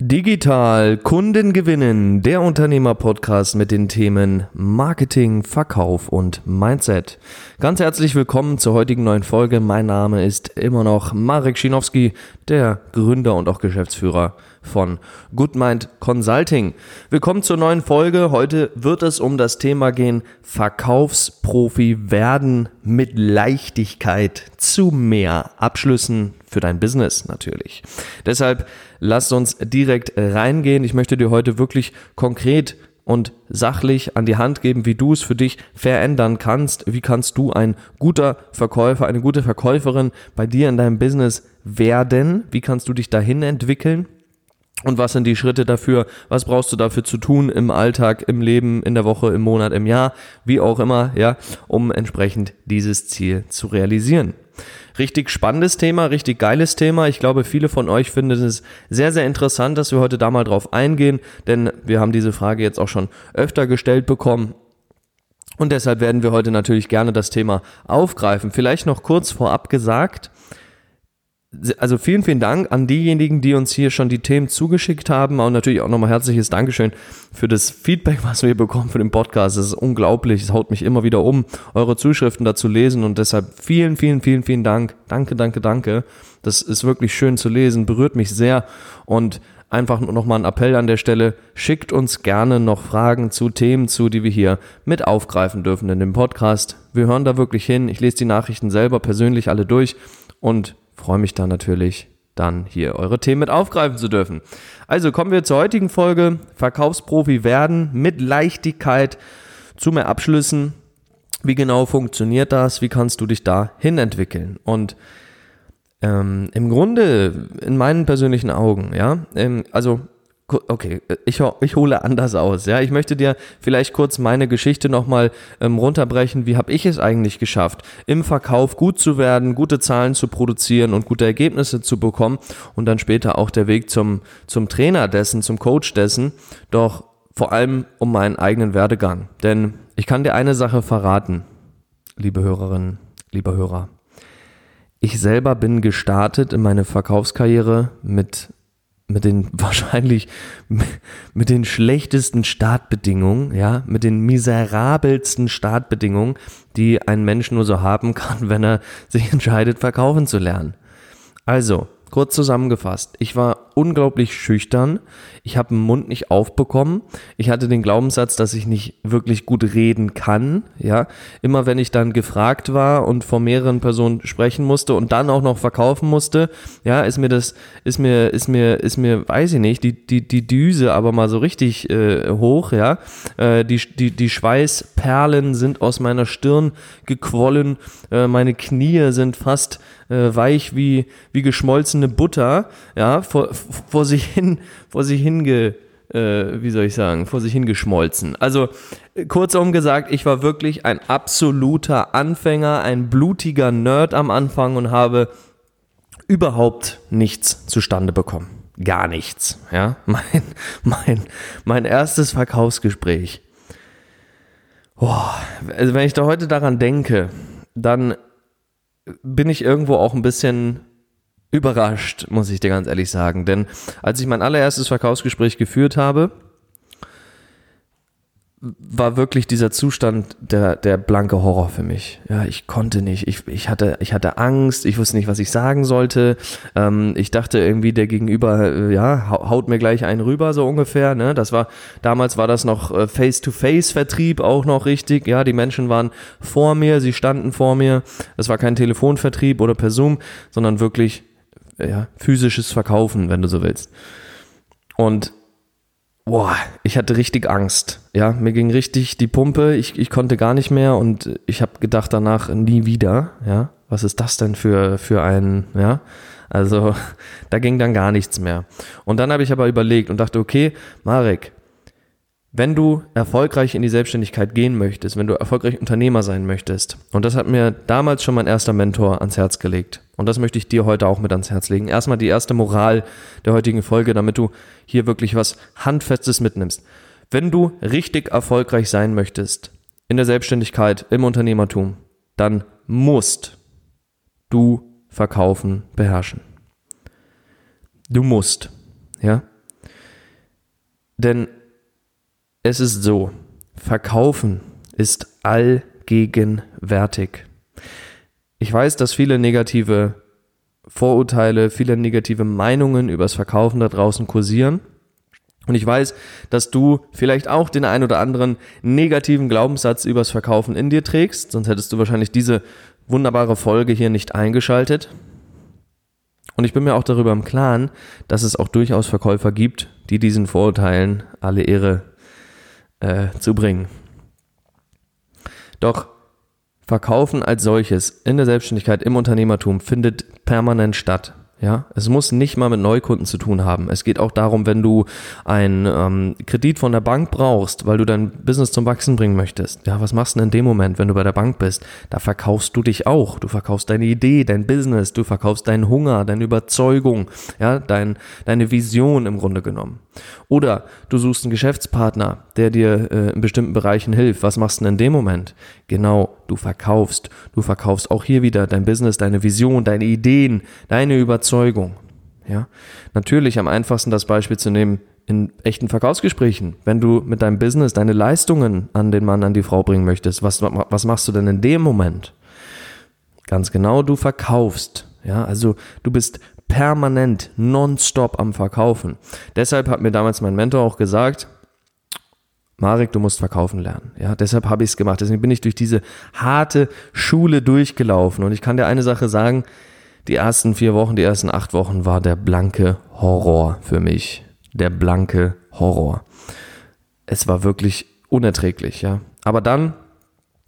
Digital Kunden gewinnen, der Unternehmer-Podcast mit den Themen Marketing, Verkauf und Mindset. Ganz herzlich willkommen zur heutigen neuen Folge. Mein Name ist immer noch Marek Schinowski, der Gründer und auch Geschäftsführer von GoodMind Consulting. Willkommen zur neuen Folge. Heute wird es um das Thema gehen, Verkaufsprofi werden mit Leichtigkeit zu mehr Abschlüssen für dein Business natürlich. Deshalb lasst uns direkt reingehen. Ich möchte dir heute wirklich konkret und sachlich an die Hand geben, wie du es für dich verändern kannst. Wie kannst du ein guter Verkäufer, eine gute Verkäuferin bei dir in deinem Business werden? Wie kannst du dich dahin entwickeln? Und was sind die Schritte dafür? Was brauchst du dafür zu tun im Alltag, im Leben, in der Woche, im Monat, im Jahr, wie auch immer, ja, um entsprechend dieses Ziel zu realisieren. Richtig spannendes Thema, richtig geiles Thema. Ich glaube, viele von euch finden es sehr, sehr interessant, dass wir heute da mal drauf eingehen, denn wir haben diese Frage jetzt auch schon öfter gestellt bekommen. Und deshalb werden wir heute natürlich gerne das Thema aufgreifen. Vielleicht noch kurz vorab gesagt, also vielen, vielen Dank an diejenigen, die uns hier schon die Themen zugeschickt haben und natürlich auch nochmal herzliches Dankeschön für das Feedback, was wir bekommen für den Podcast. Es ist unglaublich, es haut mich immer wieder um, eure Zuschriften dazu lesen und deshalb vielen, vielen, vielen, vielen Dank. Danke, danke, danke. Das ist wirklich schön zu lesen, berührt mich sehr und einfach nur nochmal ein Appell an der Stelle, schickt uns gerne noch Fragen zu Themen zu, die wir hier mit aufgreifen dürfen in dem Podcast. Wir hören da wirklich hin. Ich lese die Nachrichten selber persönlich alle durch und freue mich dann natürlich, dann hier eure Themen mit aufgreifen zu dürfen. Also kommen wir zur heutigen Folge. Verkaufsprofi werden mit Leichtigkeit zu mehr Abschlüssen. Wie genau funktioniert das? Wie kannst du dich da hin entwickeln? Und ähm, im Grunde, in meinen persönlichen Augen, ja, ähm, also okay, ich, ich hole anders aus. Ja, ich möchte dir vielleicht kurz meine Geschichte nochmal ähm, runterbrechen. Wie habe ich es eigentlich geschafft, im Verkauf gut zu werden, gute Zahlen zu produzieren und gute Ergebnisse zu bekommen und dann später auch der Weg zum, zum Trainer dessen, zum Coach dessen, doch vor allem um meinen eigenen Werdegang. Denn ich kann dir eine Sache verraten, liebe Hörerinnen, lieber Hörer. Ich selber bin gestartet in meine Verkaufskarriere mit mit den wahrscheinlich mit den schlechtesten Startbedingungen, ja, mit den miserabelsten Startbedingungen, die ein Mensch nur so haben kann, wenn er sich entscheidet, verkaufen zu lernen. Also, kurz zusammengefasst, ich war unglaublich schüchtern. Ich habe den Mund nicht aufbekommen. Ich hatte den Glaubenssatz, dass ich nicht wirklich gut reden kann. Ja, immer wenn ich dann gefragt war und vor mehreren Personen sprechen musste und dann auch noch verkaufen musste, ja, ist mir das, ist mir, ist mir, ist mir, weiß ich nicht, die die die Düse aber mal so richtig äh, hoch. Ja, äh, die die die Schweißperlen sind aus meiner Stirn gequollen. Äh, meine Knie sind fast äh, weich wie wie geschmolzene Butter. Ja, vor vor sich hin, vor sich hinge, äh, wie soll ich sagen, vor sich hingeschmolzen. Also kurzum gesagt, ich war wirklich ein absoluter Anfänger, ein blutiger Nerd am Anfang und habe überhaupt nichts zustande bekommen. Gar nichts. Ja, mein, mein, mein erstes Verkaufsgespräch. Boah, also wenn ich da heute daran denke, dann bin ich irgendwo auch ein bisschen überrascht, muss ich dir ganz ehrlich sagen. Denn als ich mein allererstes Verkaufsgespräch geführt habe, war wirklich dieser Zustand der, der blanke Horror für mich. Ja, ich konnte nicht. Ich, ich, hatte, ich hatte Angst, ich wusste nicht, was ich sagen sollte. Ähm, ich dachte irgendwie, der Gegenüber, äh, ja, haut mir gleich einen rüber, so ungefähr. Ne? Das war, damals war das noch äh, Face-to-Face-Vertrieb auch noch richtig. Ja, die Menschen waren vor mir, sie standen vor mir. Es war kein Telefonvertrieb oder per Zoom, sondern wirklich ja, physisches Verkaufen, wenn du so willst. Und boah, ich hatte richtig Angst. Ja, mir ging richtig die Pumpe, ich, ich konnte gar nicht mehr und ich habe gedacht danach nie wieder, ja. Was ist das denn für, für ein, ja? Also, da ging dann gar nichts mehr. Und dann habe ich aber überlegt und dachte, okay, Marek, wenn du erfolgreich in die Selbstständigkeit gehen möchtest, wenn du erfolgreich Unternehmer sein möchtest, und das hat mir damals schon mein erster Mentor ans Herz gelegt, und das möchte ich dir heute auch mit ans Herz legen. Erstmal die erste Moral der heutigen Folge, damit du hier wirklich was Handfestes mitnimmst. Wenn du richtig erfolgreich sein möchtest in der Selbstständigkeit, im Unternehmertum, dann musst du Verkaufen beherrschen. Du musst, ja? Denn es ist so, verkaufen ist allgegenwärtig. Ich weiß, dass viele negative Vorurteile, viele negative Meinungen übers Verkaufen da draußen kursieren. Und ich weiß, dass du vielleicht auch den ein oder anderen negativen Glaubenssatz übers Verkaufen in dir trägst, sonst hättest du wahrscheinlich diese wunderbare Folge hier nicht eingeschaltet. Und ich bin mir auch darüber im Klaren, dass es auch durchaus Verkäufer gibt, die diesen Vorurteilen alle Ehre äh, zu bringen. Doch Verkaufen als solches in der Selbstständigkeit, im Unternehmertum findet permanent statt. Ja, es muss nicht mal mit Neukunden zu tun haben. Es geht auch darum, wenn du einen ähm, Kredit von der Bank brauchst, weil du dein Business zum Wachsen bringen möchtest. Ja, was machst du denn in dem Moment, wenn du bei der Bank bist? Da verkaufst du dich auch. Du verkaufst deine Idee, dein Business, du verkaufst deinen Hunger, deine Überzeugung, ja, dein, deine Vision im Grunde genommen. Oder du suchst einen Geschäftspartner, der dir äh, in bestimmten Bereichen hilft. Was machst du denn in dem Moment? Genau, du verkaufst. Du verkaufst auch hier wieder dein Business, deine Vision, deine Ideen, deine Überzeugung. Ja, natürlich am einfachsten das Beispiel zu nehmen in echten Verkaufsgesprächen. Wenn du mit deinem Business deine Leistungen an den Mann, an die Frau bringen möchtest, was, was machst du denn in dem Moment? Ganz genau, du verkaufst. Ja, also du bist permanent, nonstop am Verkaufen. Deshalb hat mir damals mein Mentor auch gesagt, Marek, du musst verkaufen lernen. Ja, deshalb habe ich es gemacht. Deswegen bin ich durch diese harte Schule durchgelaufen. Und ich kann dir eine Sache sagen, die ersten vier Wochen, die ersten acht Wochen war der blanke Horror für mich. Der blanke Horror. Es war wirklich unerträglich, ja. Aber dann,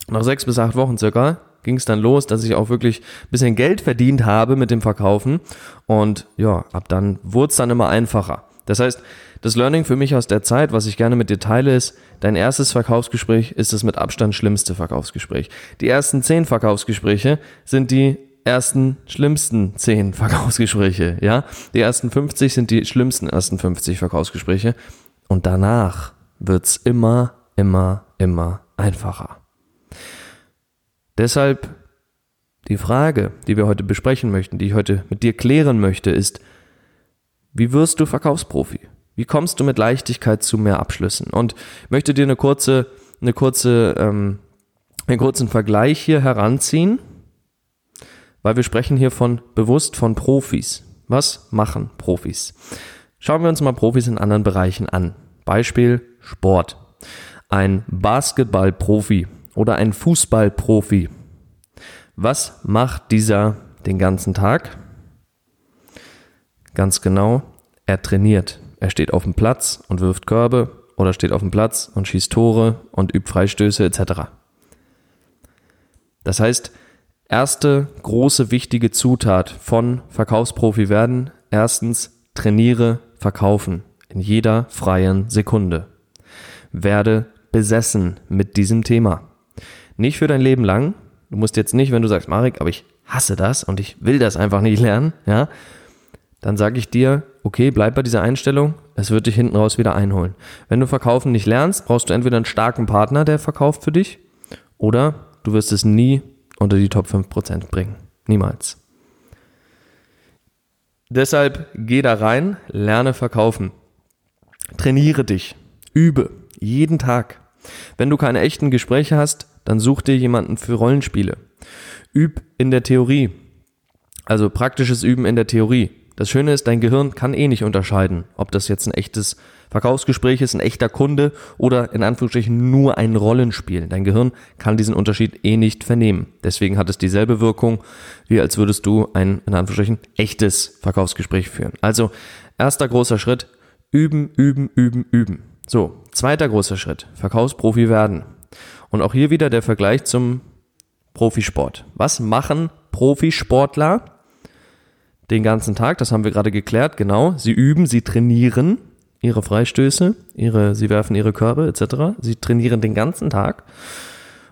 nach sechs bis acht Wochen circa, ging es dann los, dass ich auch wirklich ein bisschen Geld verdient habe mit dem Verkaufen. Und ja, ab dann wurde es dann immer einfacher. Das heißt, das Learning für mich aus der Zeit, was ich gerne mit dir teile, ist, dein erstes Verkaufsgespräch ist das mit Abstand schlimmste Verkaufsgespräch. Die ersten zehn Verkaufsgespräche sind die ersten schlimmsten zehn Verkaufsgespräche, ja. Die ersten 50 sind die schlimmsten ersten 50 Verkaufsgespräche. Und danach wird's immer, immer, immer einfacher. Deshalb die Frage, die wir heute besprechen möchten, die ich heute mit dir klären möchte, ist, wie wirst du Verkaufsprofi? Wie kommst du mit Leichtigkeit zu mehr Abschlüssen? Und ich möchte dir eine kurze, eine kurze, ähm, einen kurzen Vergleich hier heranziehen, weil wir sprechen hier von bewusst von Profis. Was machen Profis? Schauen wir uns mal Profis in anderen Bereichen an. Beispiel Sport. Ein Basketballprofi oder ein Fußballprofi. Was macht dieser den ganzen Tag? Ganz genau, er trainiert. Er steht auf dem Platz und wirft Körbe oder steht auf dem Platz und schießt Tore und übt Freistöße etc. Das heißt, erste große wichtige Zutat von Verkaufsprofi werden, erstens trainiere verkaufen in jeder freien Sekunde. Werde besessen mit diesem Thema. Nicht für dein Leben lang. Du musst jetzt nicht, wenn du sagst, Marek, aber ich hasse das und ich will das einfach nicht lernen, ja, dann sage ich dir, okay, bleib bei dieser Einstellung, es wird dich hinten raus wieder einholen. Wenn du verkaufen nicht lernst, brauchst du entweder einen starken Partner, der verkauft für dich, oder du wirst es nie unter die Top 5% bringen. Niemals. Deshalb geh da rein, lerne verkaufen. Trainiere dich, übe, jeden Tag. Wenn du keine echten Gespräche hast, dann such dir jemanden für Rollenspiele. Üb in der Theorie. Also praktisches Üben in der Theorie. Das Schöne ist, dein Gehirn kann eh nicht unterscheiden, ob das jetzt ein echtes Verkaufsgespräch ist, ein echter Kunde oder in Anführungsstrichen nur ein Rollenspiel. Dein Gehirn kann diesen Unterschied eh nicht vernehmen. Deswegen hat es dieselbe Wirkung, wie als würdest du ein, in Anführungsstrichen, echtes Verkaufsgespräch führen. Also, erster großer Schritt, üben, üben, üben, üben. So, zweiter großer Schritt, Verkaufsprofi werden. Und auch hier wieder der Vergleich zum Profisport. Was machen Profisportler den ganzen Tag? Das haben wir gerade geklärt, genau. Sie üben, sie trainieren ihre Freistöße, ihre, sie werfen ihre Körbe etc. Sie trainieren den ganzen Tag.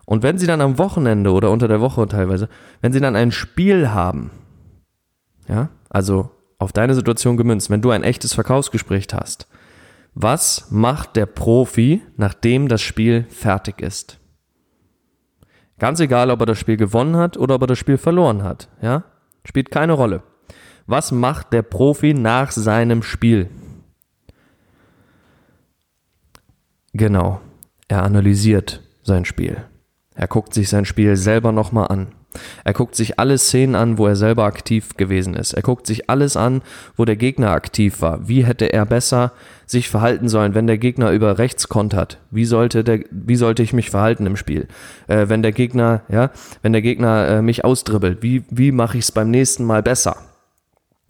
Und wenn sie dann am Wochenende oder unter der Woche teilweise, wenn sie dann ein Spiel haben, ja, also auf deine Situation gemünzt, wenn du ein echtes Verkaufsgespräch hast, was macht der Profi, nachdem das Spiel fertig ist? Ganz egal, ob er das Spiel gewonnen hat oder ob er das Spiel verloren hat, ja? Spielt keine Rolle. Was macht der Profi nach seinem Spiel? Genau. Er analysiert sein Spiel. Er guckt sich sein Spiel selber nochmal an. Er guckt sich alle Szenen an, wo er selber aktiv gewesen ist. Er guckt sich alles an, wo der Gegner aktiv war. Wie hätte er besser sich verhalten sollen, wenn der Gegner über rechts kontert? Wie sollte der, wie sollte ich mich verhalten im Spiel? Äh, wenn der Gegner, ja, wenn der Gegner äh, mich ausdribbelt, wie, wie mache ich es beim nächsten Mal besser?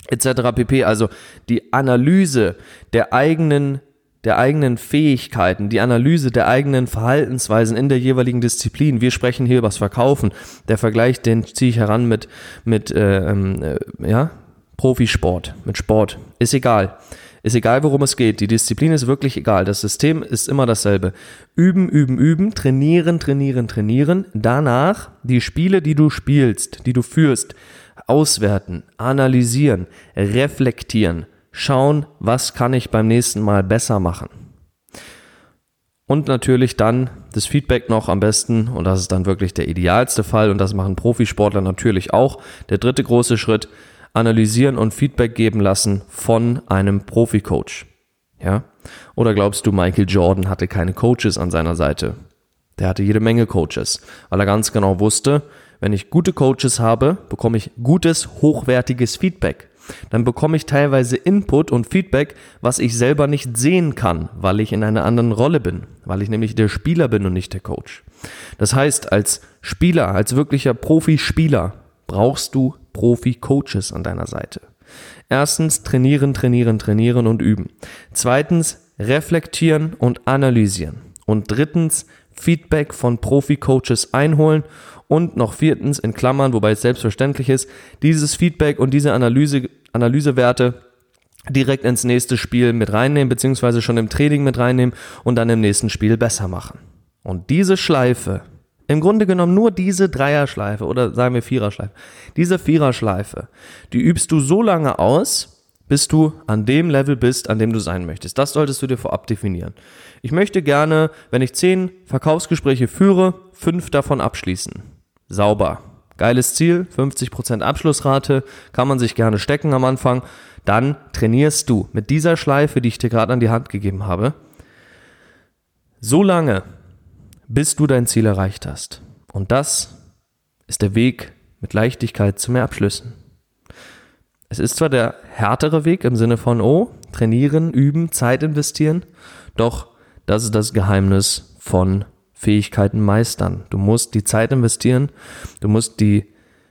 Etc. pp. Also die Analyse der eigenen der eigenen Fähigkeiten, die Analyse der eigenen Verhaltensweisen in der jeweiligen Disziplin. Wir sprechen hier über das Verkaufen. Der Vergleich, den ziehe ich heran mit, mit äh, ähm, äh, ja, Profisport, mit Sport. Ist egal. Ist egal, worum es geht. Die Disziplin ist wirklich egal. Das System ist immer dasselbe. Üben, üben, üben, trainieren, trainieren, trainieren. Danach die Spiele, die du spielst, die du führst, auswerten, analysieren, reflektieren schauen, was kann ich beim nächsten Mal besser machen. Und natürlich dann das Feedback noch am besten, und das ist dann wirklich der idealste Fall, und das machen Profisportler natürlich auch. Der dritte große Schritt, analysieren und Feedback geben lassen von einem Profi-Coach. Ja? Oder glaubst du, Michael Jordan hatte keine Coaches an seiner Seite? Der hatte jede Menge Coaches, weil er ganz genau wusste, wenn ich gute Coaches habe, bekomme ich gutes, hochwertiges Feedback dann bekomme ich teilweise Input und Feedback, was ich selber nicht sehen kann, weil ich in einer anderen Rolle bin, weil ich nämlich der Spieler bin und nicht der Coach. Das heißt, als Spieler, als wirklicher Profispieler brauchst du Profi-Coaches an deiner Seite. Erstens trainieren, trainieren, trainieren und üben. Zweitens reflektieren und analysieren. Und drittens Feedback von Profi-Coaches einholen und noch viertens in Klammern, wobei es selbstverständlich ist, dieses Feedback und diese Analyse, Analysewerte direkt ins nächste Spiel mit reinnehmen, beziehungsweise schon im Training mit reinnehmen und dann im nächsten Spiel besser machen. Und diese Schleife, im Grunde genommen nur diese Dreierschleife oder sagen wir Viererschleife, diese Viererschleife, die übst du so lange aus, bis du an dem Level bist, an dem du sein möchtest. Das solltest du dir vorab definieren. Ich möchte gerne, wenn ich zehn Verkaufsgespräche führe, fünf davon abschließen sauber. Geiles Ziel, 50% Abschlussrate, kann man sich gerne stecken am Anfang. Dann trainierst du mit dieser Schleife, die ich dir gerade an die Hand gegeben habe, so lange, bis du dein Ziel erreicht hast. Und das ist der Weg mit Leichtigkeit zu mehr Abschlüssen. Es ist zwar der härtere Weg im Sinne von, oh, trainieren, üben, Zeit investieren, doch das ist das Geheimnis von Fähigkeiten meistern. Du musst die Zeit investieren, du musst die,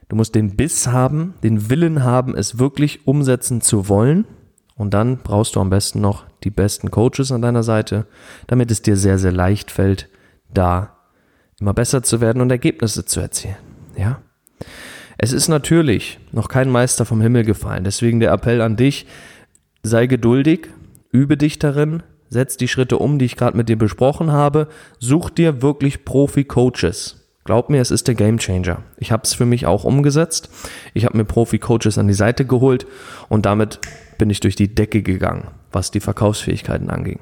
du musst den Biss haben, den Willen haben, es wirklich umsetzen zu wollen. Und dann brauchst du am besten noch die besten Coaches an deiner Seite, damit es dir sehr, sehr leicht fällt, da immer besser zu werden und Ergebnisse zu erzielen. Ja? Es ist natürlich noch kein Meister vom Himmel gefallen. Deswegen der Appell an dich, sei geduldig, übe dich darin, setz die Schritte um, die ich gerade mit dir besprochen habe, such dir wirklich Profi-Coaches. Glaub mir, es ist der Gamechanger. Ich habe es für mich auch umgesetzt. Ich habe mir Profi-Coaches an die Seite geholt und damit bin ich durch die Decke gegangen, was die Verkaufsfähigkeiten anging.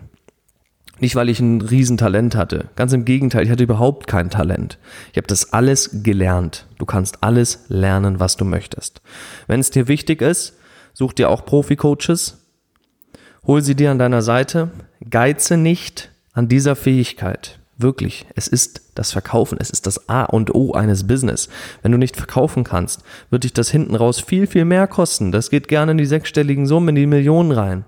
Nicht, weil ich ein Riesentalent hatte. Ganz im Gegenteil, ich hatte überhaupt kein Talent. Ich habe das alles gelernt. Du kannst alles lernen, was du möchtest. Wenn es dir wichtig ist, such dir auch Profi-Coaches, Hol sie dir an deiner Seite, geize nicht an dieser Fähigkeit. Wirklich, es ist das Verkaufen, es ist das A und O eines Business. Wenn du nicht verkaufen kannst, wird dich das hinten raus viel, viel mehr kosten. Das geht gerne in die sechsstelligen Summen, in die Millionen rein.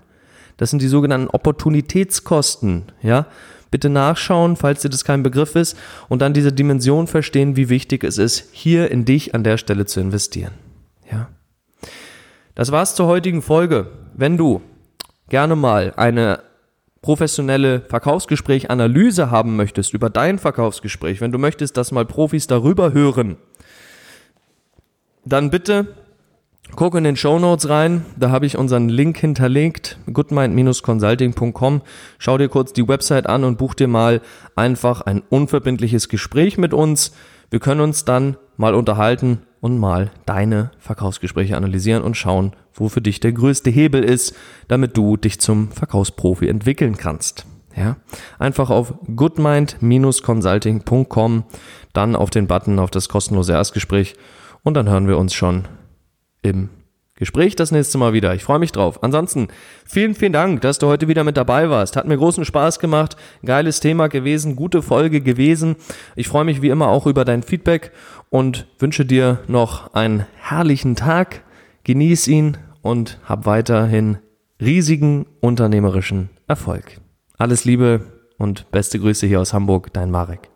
Das sind die sogenannten Opportunitätskosten, ja. Bitte nachschauen, falls dir das kein Begriff ist, und dann diese Dimension verstehen, wie wichtig es ist, hier in dich an der Stelle zu investieren. Ja. Das war's zur heutigen Folge. Wenn du gerne mal eine professionelle Verkaufsgespräch-Analyse haben möchtest über dein Verkaufsgespräch, wenn du möchtest, dass mal Profis darüber hören, dann bitte guck in den Show Notes rein. Da habe ich unseren Link hinterlegt, goodmind-consulting.com. Schau dir kurz die Website an und buch dir mal einfach ein unverbindliches Gespräch mit uns. Wir können uns dann mal unterhalten und mal deine Verkaufsgespräche analysieren und schauen, wo für dich der größte Hebel ist, damit du dich zum Verkaufsprofi entwickeln kannst. Ja, einfach auf goodmind-consulting.com, dann auf den Button auf das kostenlose Erstgespräch und dann hören wir uns schon im Gespräch das nächste Mal wieder. Ich freue mich drauf. Ansonsten vielen, vielen Dank, dass du heute wieder mit dabei warst. Hat mir großen Spaß gemacht. Geiles Thema gewesen, gute Folge gewesen. Ich freue mich wie immer auch über dein Feedback und wünsche dir noch einen herrlichen Tag. Genieß ihn und hab weiterhin riesigen unternehmerischen Erfolg. Alles Liebe und beste Grüße hier aus Hamburg, dein Marek.